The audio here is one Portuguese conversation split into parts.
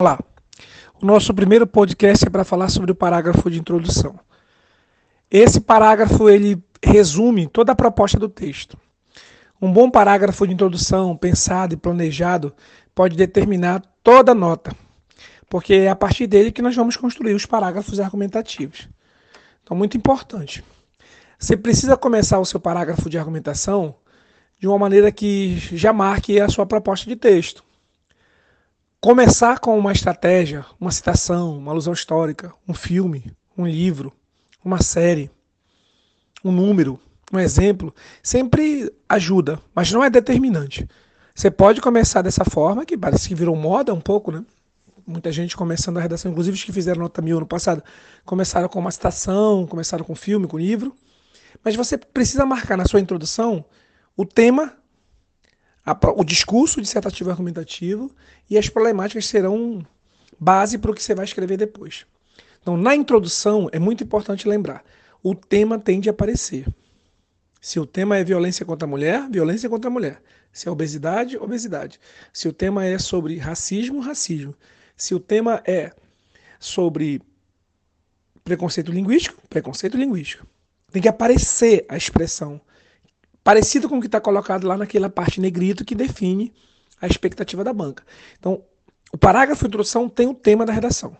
Olá. O nosso primeiro podcast é para falar sobre o parágrafo de introdução. Esse parágrafo ele resume toda a proposta do texto. Um bom parágrafo de introdução, pensado e planejado, pode determinar toda a nota, porque é a partir dele que nós vamos construir os parágrafos argumentativos. Então, muito importante. Você precisa começar o seu parágrafo de argumentação de uma maneira que já marque a sua proposta de texto. Começar com uma estratégia, uma citação, uma alusão histórica, um filme, um livro, uma série, um número, um exemplo, sempre ajuda, mas não é determinante. Você pode começar dessa forma, que parece que virou moda um pouco, né? Muita gente começando a redação, inclusive os que fizeram nota mil no passado, começaram com uma citação, começaram com filme, com livro. Mas você precisa marcar na sua introdução o tema o discurso dissertativo argumentativo e as problemáticas serão base para o que você vai escrever depois. Então, na introdução, é muito importante lembrar: o tema tem de aparecer. Se o tema é violência contra a mulher, violência contra a mulher. Se é obesidade, obesidade. Se o tema é sobre racismo, racismo. Se o tema é sobre preconceito linguístico, preconceito linguístico. Tem que aparecer a expressão parecido com o que está colocado lá naquela parte negrito que define a expectativa da banca. Então, o parágrafo de introdução tem o tema da redação.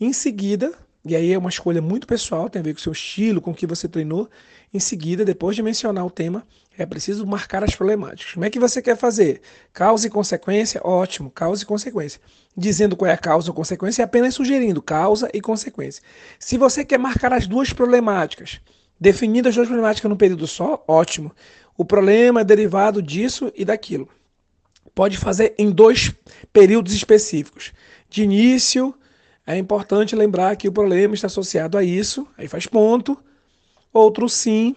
Em seguida, e aí é uma escolha muito pessoal, tem a ver com o seu estilo, com o que você treinou. Em seguida, depois de mencionar o tema, é preciso marcar as problemáticas. Como é que você quer fazer? Causa e consequência? Ótimo, causa e consequência. Dizendo qual é a causa ou consequência, é apenas sugerindo causa e consequência. Se você quer marcar as duas problemáticas, definindo as duas problemáticas num período só, ótimo. O problema é derivado disso e daquilo. Pode fazer em dois períodos específicos. De início, é importante lembrar que o problema está associado a isso, aí faz ponto. Outro sim,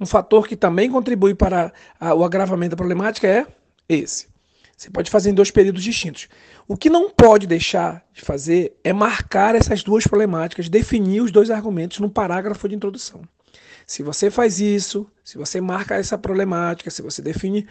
um fator que também contribui para o agravamento da problemática é esse. Você pode fazer em dois períodos distintos. O que não pode deixar de fazer é marcar essas duas problemáticas, definir os dois argumentos no parágrafo de introdução. Se você faz isso, se você marca essa problemática, se você define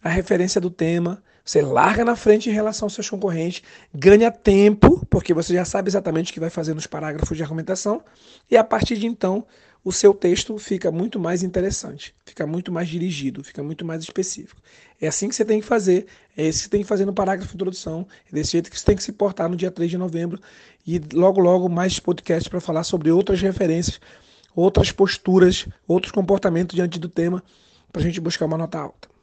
a referência do tema, você larga na frente em relação aos seus concorrentes, ganha tempo, porque você já sabe exatamente o que vai fazer nos parágrafos de argumentação, e a partir de então o seu texto fica muito mais interessante, fica muito mais dirigido, fica muito mais específico. É assim que você tem que fazer, é isso que você tem que fazer no parágrafo de introdução, é desse jeito que você tem que se portar no dia 3 de novembro, e logo, logo mais podcast para falar sobre outras referências outras posturas, outros comportamentos diante do tema, para a gente buscar uma nota alta.